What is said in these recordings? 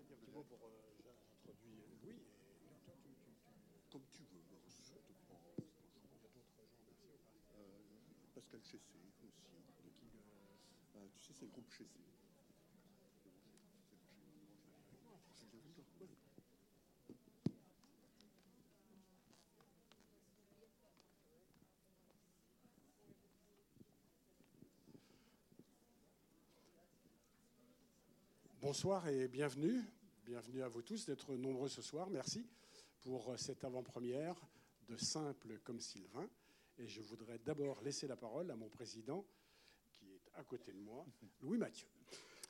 Euh, tu, Comme tu veux. il y a d'autres gens Euh, Pascal Chessé aussi. Euh, Euh, tu sais, c'est le groupe Chessé. Bonsoir et bienvenue. Bienvenue à vous tous d'être nombreux ce soir. Merci pour cette avant-première de Simple comme Sylvain. Et je voudrais d'abord laisser la parole à mon président, qui est à côté de moi, Louis Mathieu.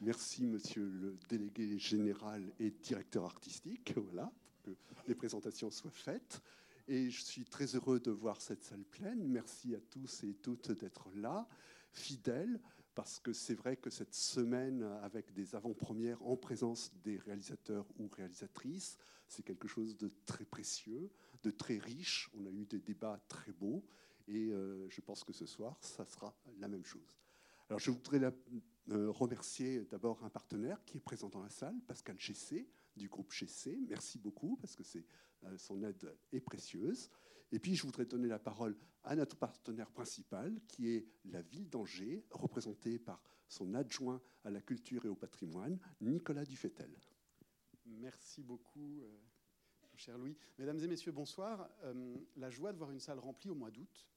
Merci, monsieur le délégué général et directeur artistique. Voilà, pour que les présentations soient faites. Et je suis très heureux de voir cette salle pleine. Merci à tous et toutes d'être là, fidèles, parce que c'est vrai que cette semaine, avec des avant-premières en présence des réalisateurs ou réalisatrices, c'est quelque chose de très précieux, de très riche. On a eu des débats très beaux, et euh, je pense que ce soir, ça sera la même chose. Alors, je voudrais euh, remercier d'abord un partenaire qui est présent dans la salle, Pascal Chessé, du groupe Chessé. Merci beaucoup, parce que euh, son aide est précieuse. Et puis, je voudrais donner la parole à notre partenaire principal, qui est la ville d'Angers, représentée par son adjoint à la culture et au patrimoine, Nicolas Dufetel. Merci beaucoup, euh, cher Louis. Mesdames et messieurs, bonsoir. Euh, la joie de voir une salle remplie au mois d'août.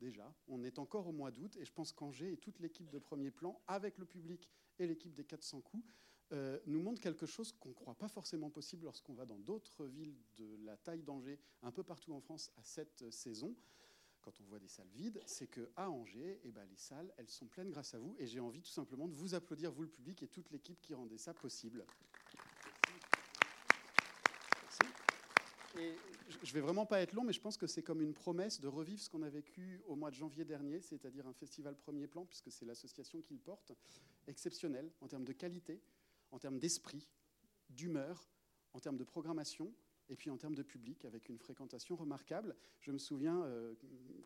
Déjà, on est encore au mois d'août et je pense qu'Angers et toute l'équipe de premier plan, avec le public et l'équipe des 400 coups, euh, nous montre quelque chose qu'on ne croit pas forcément possible lorsqu'on va dans d'autres villes de la taille d'Angers, un peu partout en France, à cette euh, saison. Quand on voit des salles vides, c'est que à Angers, eh ben, les salles, elles sont pleines grâce à vous. Et j'ai envie tout simplement de vous applaudir, vous le public et toute l'équipe qui rendait ça possible. Et je vais vraiment pas être long, mais je pense que c'est comme une promesse de revivre ce qu'on a vécu au mois de janvier dernier, c'est-à-dire un festival premier plan, puisque c'est l'association qui le porte, exceptionnel en termes de qualité, en termes d'esprit, d'humeur, en termes de programmation, et puis en termes de public, avec une fréquentation remarquable. Je me souviens euh,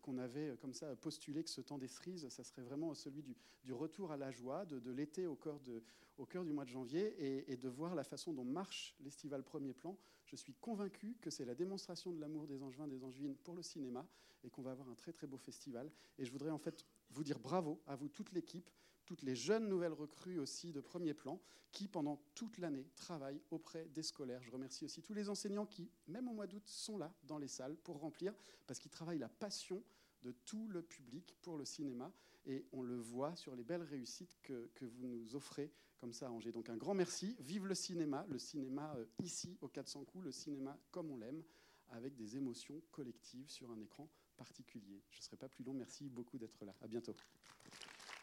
qu'on avait euh, comme ça postulé que ce temps des cerises, ça serait vraiment celui du, retour à la joie, de, l'été au, cœur de- au cœur du mois de janvier, et, et de voir la façon dont marche l'estival premier plan. Je suis convaincu que c'est la démonstration de l'amour des Angevins, des Angevines pour le cinéma, et qu'on va avoir un très très beau festival. Et je voudrais en fait vous dire bravo à vous, toute l'équipe, toutes les jeunes nouvelles recrues aussi de premier plan, qui pendant toute l'année travaillent auprès des scolaires. Je remercie aussi tous les enseignants qui, même au mois d'août, sont là dans les salles pour remplir, parce qu'ils travaillent la passion de tout le public pour le cinéma. Et on le voit sur les belles réussites que, que vous nous offrez comme ça à Angers. Donc un grand merci. Vive le cinéma, le cinéma euh, ici au 400 coups, le cinéma comme on l'aime, avec des émotions collectives sur un écran particulier. Je ne serai pas plus long. Merci beaucoup d'être là. À bientôt.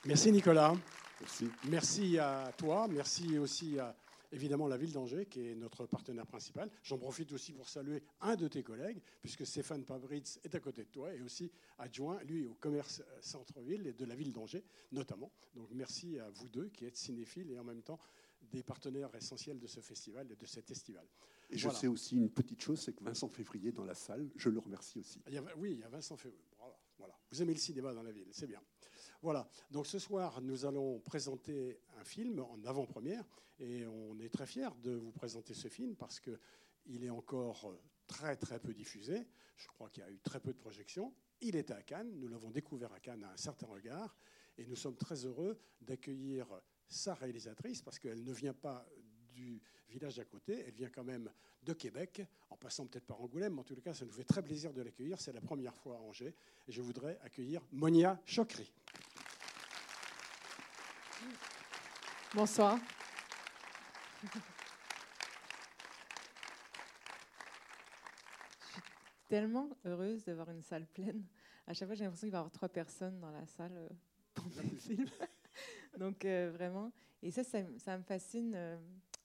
Merci Nicolas. Merci. Merci à toi. Merci aussi à évidemment la ville d'Angers, qui est notre partenaire principal. J'en profite aussi pour saluer un de tes collègues, puisque Stéphane Pabritz est à côté de toi et aussi adjoint, lui, au commerce euh, centre-ville et de la ville d'Angers, notamment. Donc merci à vous deux qui êtes cinéphiles et en même temps des partenaires essentiels de ce festival et de cet estival. Et je sais aussi une petite chose, c'est que Vincent Février dans la salle, je le remercie aussi. Il y a- oui, il y a Vincent Février. Voilà. Vous aimez le cinéma dans la ville, c'est bien. Voilà. Donc ce soir, nous allons présenter un film en avant-première et on est très fiers de vous présenter ce film parce que il est encore très très peu diffusé. Je crois qu'il y a eu très peu de projections. Il était à Cannes, nous l'avons découvert à Cannes à un certain regard et nous sommes très heureux d'accueillir sa réalisatrice parce qu'elle ne vient pas du village d'à côté, elle vient quand même de Québec, en passant peut-être par Angoulême, mais en tout cas, ça nous fait très plaisir de l'accueillir. C'est la première fois à Angers et je voudrais accueillir Monia Chokri. Bonsoir. Je suis tellement heureuse de voir une salle pleine. À chaque fois, j'ai l'impression qu'il va y avoir trois personnes dans la salle euh, pendant le film. Donc, euh, vraiment. Et ça, ça, ça me fascine euh,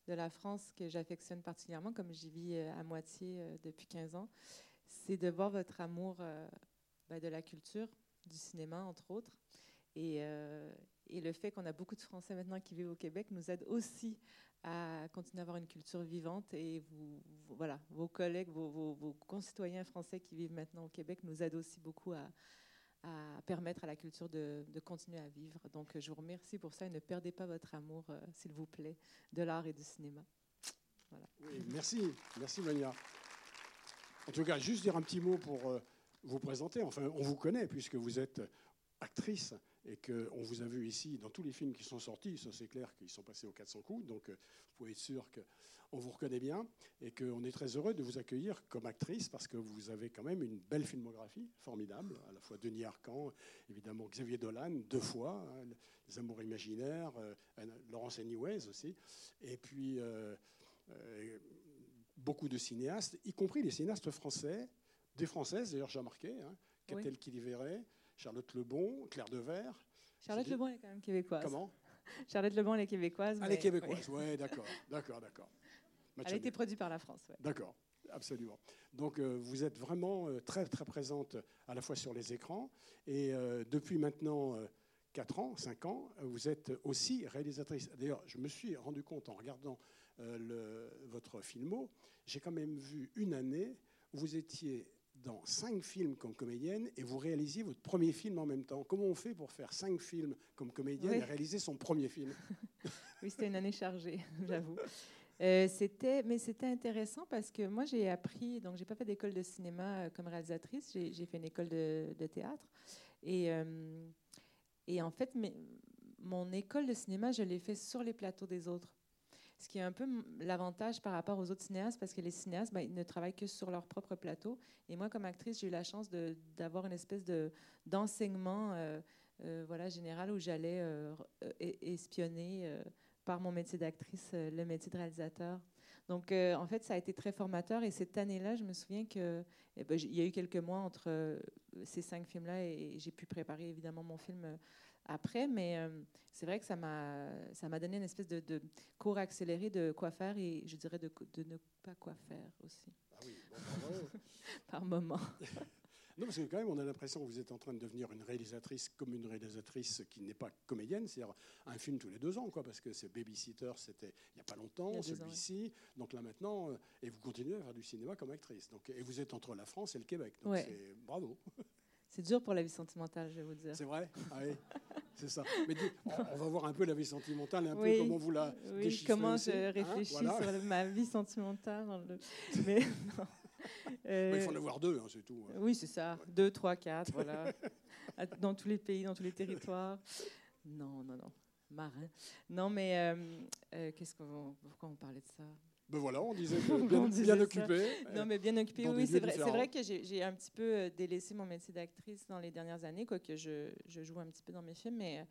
de la France que j'affectionne particulièrement, comme j'y vis euh, à moitié depuis 15 ans. C'est de voir votre amour ben, de la culture, du cinéma, entre autres. Et, et le fait qu'on a beaucoup de Français maintenant qui vivent au Québec nous aide aussi à continuer à avoir une culture vivante. Et vous, voilà, vos collègues, vos, concitoyens français qui vivent maintenant au Québec nous aident aussi beaucoup à, permettre à la culture de, continuer à vivre. Donc, je vous remercie pour ça et ne perdez pas votre amour, euh, s'il vous plaît, de l'art et du cinéma. Merci, merci Mania. En tout cas, juste dire un petit mot pour euh, vous présenter. Enfin, on vous connaît puisque vous êtes actrice et qu'on vous a vu ici dans tous les films qui sont sortis. Ça, c'est clair qu'ils sont passés aux 400 coups. Donc, euh, vous pouvez être sûr qu'on vous reconnaît bien et qu'on est très heureux de vous accueillir comme actrice parce que vous avez quand même une belle filmographie formidable. À la fois Denis Arcan, évidemment Xavier Dolan, deux fois, hein, Les Amours imaginaires, euh, Laurence Anyways aussi. Et puis. Euh, beaucoup de cinéastes, y compris les cinéastes français, des françaises d'ailleurs, j'ai remarqué, hein, Catel oui. Charlotte Lebon, Claire Devers. Charlotte Lebon est quand même québécoise. Comment? Charlotte Lebon, elle est québécoise. Elle est québécoise, oui, ouais, d'accord, d'accord, d'accord. Elle a été produite par la France. Ouais. D'accord, absolument. Donc euh, vous êtes vraiment euh, très très présente à la fois sur les écrans et euh, depuis maintenant 4 ans, 5 ans, vous êtes aussi réalisatrice. D'ailleurs, je me suis rendu compte en regardant le, votre filmo, j'ai quand même vu une année où vous étiez dans cinq films comme comédienne et vous réalisiez votre premier film en même temps. Comment on fait pour faire cinq films comme comédienne et réaliser son premier film? Oui, c'était une année chargée, j'avoue. Euh, c'était, mais c'était intéressant parce que moi j'ai appris, donc j'ai pas fait d'école de cinéma euh, comme réalisatrice, j'ai, fait une école de, théâtre et, euh, et en fait mon école de cinéma je l'ai fait sur les plateaux des autres ce qui est un peu l'avantage par rapport aux autres cinéastes, parce que les cinéastes, ben, ne travaillent que sur leur propre plateau. Et moi, comme actrice, j'ai eu la chance d'avoir une espèce d'enseignement euh, euh, voilà, général où j'allais euh, espionner par mon métier d'actrice le métier de réalisateur. Donc, en fait, ça a été très formateur. Et cette année-là, je me souviens qu'il eh ben, y a eu quelques mois entre ces cinq films-là et j'ai pu préparer évidemment mon film après, mais euh, c'est vrai que ça m'a, ça m'a donné une espèce de, de, cours accéléré de quoi faire et je dirais de, de ne pas quoi faire aussi. Ah oui, bon, Par moment. non, parce que quand même, on a l'impression que vous êtes en train de devenir une réalisatrice comme une réalisatrice qui n'est pas comédienne, c'est-à-dire un film tous les deux ans, quoi, parce que c'est Babysitter, c'était il n'y a pas longtemps, celui-ci. Donc là maintenant, euh, et vous continuez à faire du cinéma comme actrice. Donc, et vous êtes entre la France et le Québec. Donc c'est bravo. C'est dur pour la vie sentimentale, je vais vous dire. C'est vrai? Ah oui, c'est ça. Mais on, va voir un peu la vie sentimentale, un peu comment vous la Oui, comment je hein, réfléchis sur ma vie sentimentale. Mais non. il faut en avoir deux, hein, c'est tout. Hein. Oui, c'est ça. Deux, trois, quatre, voilà. dans tous les pays, dans tous les territoires. Non, non, non. Marin. Non, mais euh, euh, qu'est-ce qu'on, pourquoi on parlait de ça? Ben voilà, on disait bien, occupé. Non, mais bien occupé, oui, c'est vrai, c'est vrai que j'ai un petit peu euh, délaissé mon métier d'actrice dans les dernières années, quoique je, je joue un petit peu dans mes films, mais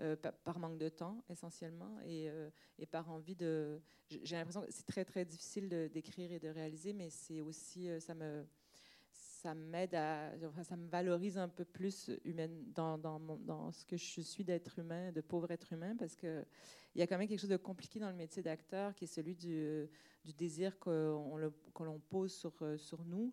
euh, par manque de temps essentiellement et, euh, et par envie de. J'ai l'impression que c'est très très difficile d'écrire et de réaliser, mais c'est aussi ça me ça m'aide à, enfin, ça me valorise un peu plus humaine dans, dans, ce que je suis d'être humain, de pauvre être humain, parce que il y a quand même quelque chose de compliqué dans le métier d'acteur, qui est celui du, du désir que l'on pose sur, euh, sur nous.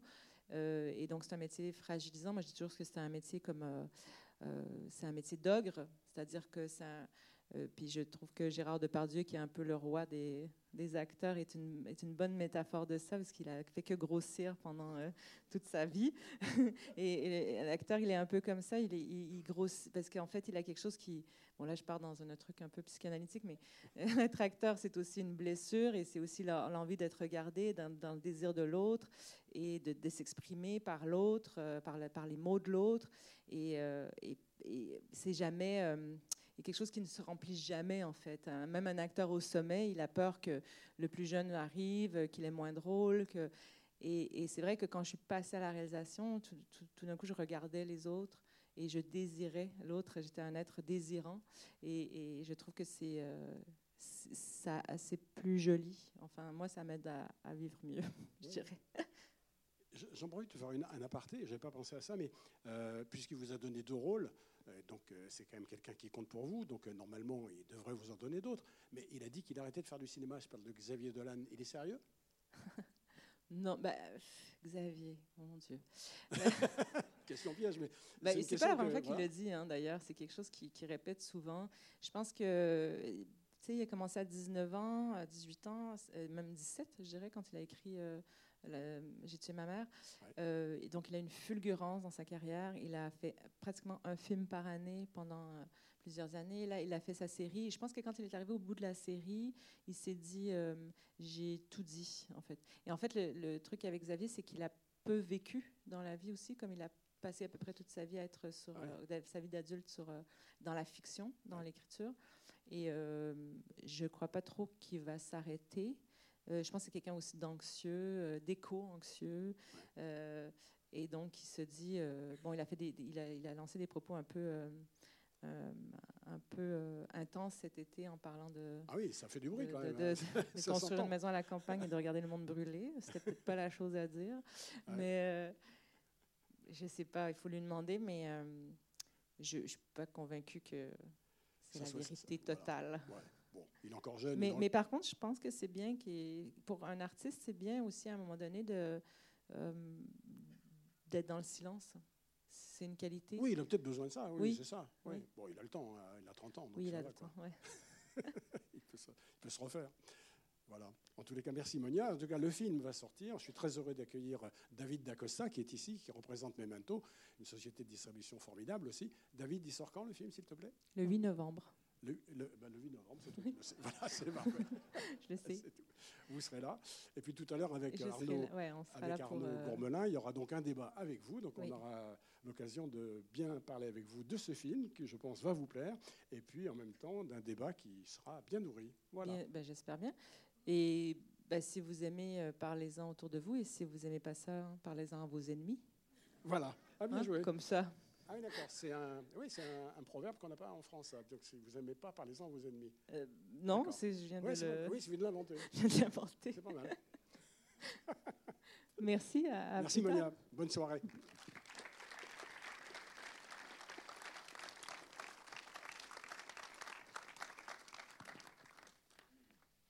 Euh, et donc, c'est un métier fragilisant. Moi, je dis toujours que c'est un métier comme. Euh, c'est un métier d'ogre, c'est-à-dire que c'est un euh, puis je trouve que Gérard Depardieu, qui est un peu le roi des, des acteurs, est une, est une, bonne métaphore de ça, parce qu'il a fait que grossir pendant euh, toute sa vie. et, l'acteur, il est un peu comme ça, il, grossit, parce qu'en fait, il a quelque chose qui... Bon, là, je pars dans un truc un peu psychanalytique, mais être acteur, c'est aussi une blessure, et c'est aussi l'envie d'être regardé dans, le désir de l'autre, et de, s'exprimer par l'autre, euh, par, les mots de l'autre. Et c'est jamais a quelque chose qui ne se remplit jamais en fait. Hein. Même un acteur au sommet, il a peur que le plus jeune arrive, qu'il est moins drôle. Que... Et, c'est vrai que quand je suis passée à la réalisation, tout, d'un coup, je regardais les autres et je désirais l'autre. J'étais un être désirant et, je trouve que c'est euh, c'est plus joli. Enfin, moi, ça m'aide à, vivre mieux, je dirais. J'en profite faire un aparté, je n'avais pas pensé à ça, mais euh, puisqu'il vous a donné deux rôles, euh, donc euh, c'est quand même quelqu'un qui compte pour vous, donc normalement il devrait vous en donner d'autres. Mais il a dit qu'il arrêtait de faire du cinéma. Je parle de Xavier Dolan. Il est sérieux? Non, bah, Xavier, mon Dieu. question piège, mais bah, c'est pas la première fois qu'il le dit. Hein, d'ailleurs, c'est quelque chose qu'il répète souvent. Je pense que il a commencé à 19 ans, à 18 ans, même 17, je dirais, quand il a écrit J'ai tué ma mère. Ouais. Euh, et donc, il a une fulgurance dans sa carrière. Il a fait pratiquement un film par année pendant euh, plusieurs années. Là, il a fait sa série. Et je pense que quand il est arrivé au bout de la série, il s'est dit euh, j'ai tout dit, en fait. Et en fait, le, le truc avec Xavier, c'est qu'il a peu vécu dans la vie aussi, comme il a passé à peu près toute sa vie à être sur Ouais. sa vie d'adulte sur dans la fiction, dans l'écriture. Et je crois pas trop qu'il va s'arrêter. Euh, je pense que c'est quelqu'un aussi d'anxieux, euh, d'éco-anxieux. Euh, et donc, il se dit, bon, il a, fait des, il, a, il a lancé des propos un peu, euh, un peu euh, intenses cet été en parlant de, Ah oui, ça fait du bruit de, quand de- même. de- hein. construire s'entend. une maison à la campagne et de regarder le monde brûler. C'était peut-être pas la chose à dire. Ouais. Mais euh, je sais pas, il faut lui demander, mais je ne suis pas convaincue que c'est la vérité voilà. totale. Ouais. Bon, il est encore jeune. Mais, le- par contre, je pense que c'est bien qu'il pour un artiste, c'est bien aussi à un moment donné de euh, d'être dans le silence. C'est une qualité. Oui, il a peut-être besoin de ça. Oui, Oui. c'est ça. Oui. Oui. Bon, il a le temps. hein, Il a 30 ans. donc Oui, il a va, le quoi. temps. ouais. il, peut se, il peut se refaire. Voilà. En tous les cas, merci Monia. En tout cas, le film va sortir. Je suis très heureux d'accueillir David Dacosta, qui est ici, qui représente Memento, une société de distribution formidable aussi. David, il sort quand le film, s'il te plaît? Le 8 novembre, le, le- Voilà, c'est parfait. je le sais. Tout. Vous serez là. Et puis tout à l'heure, avec Je Arnaud, ouais, avec. Arnaud euh, Gourmelin, il y aura donc un débat avec vous. Donc Oui. on aura l'occasion de bien parler avec vous de ce film, qui je pense va vous plaire. Et puis en même temps, d'un débat qui sera bien nourri. Voilà. ben, J'espère bien. Et ben, si vous aimez, euh, parlez-en autour de vous. Et si vous n'aimez pas ça, parlez-en à vos ennemis. Voilà. Ah, bien hein, joué. comme ça. Ah oui, d'accord. C'est un, oui, c'est un, un proverbe qu'on n'a pas en France. ça. Donc si vous n'aimez pas, parlez-en à vos ennemis. Euh, non, c'est- je viens de Ouais, le-. Oui, c'est de l'inventer. je viens de l'inventer. C'est pas mal. Merci. À, à Merci. Monia. Bonne soirée.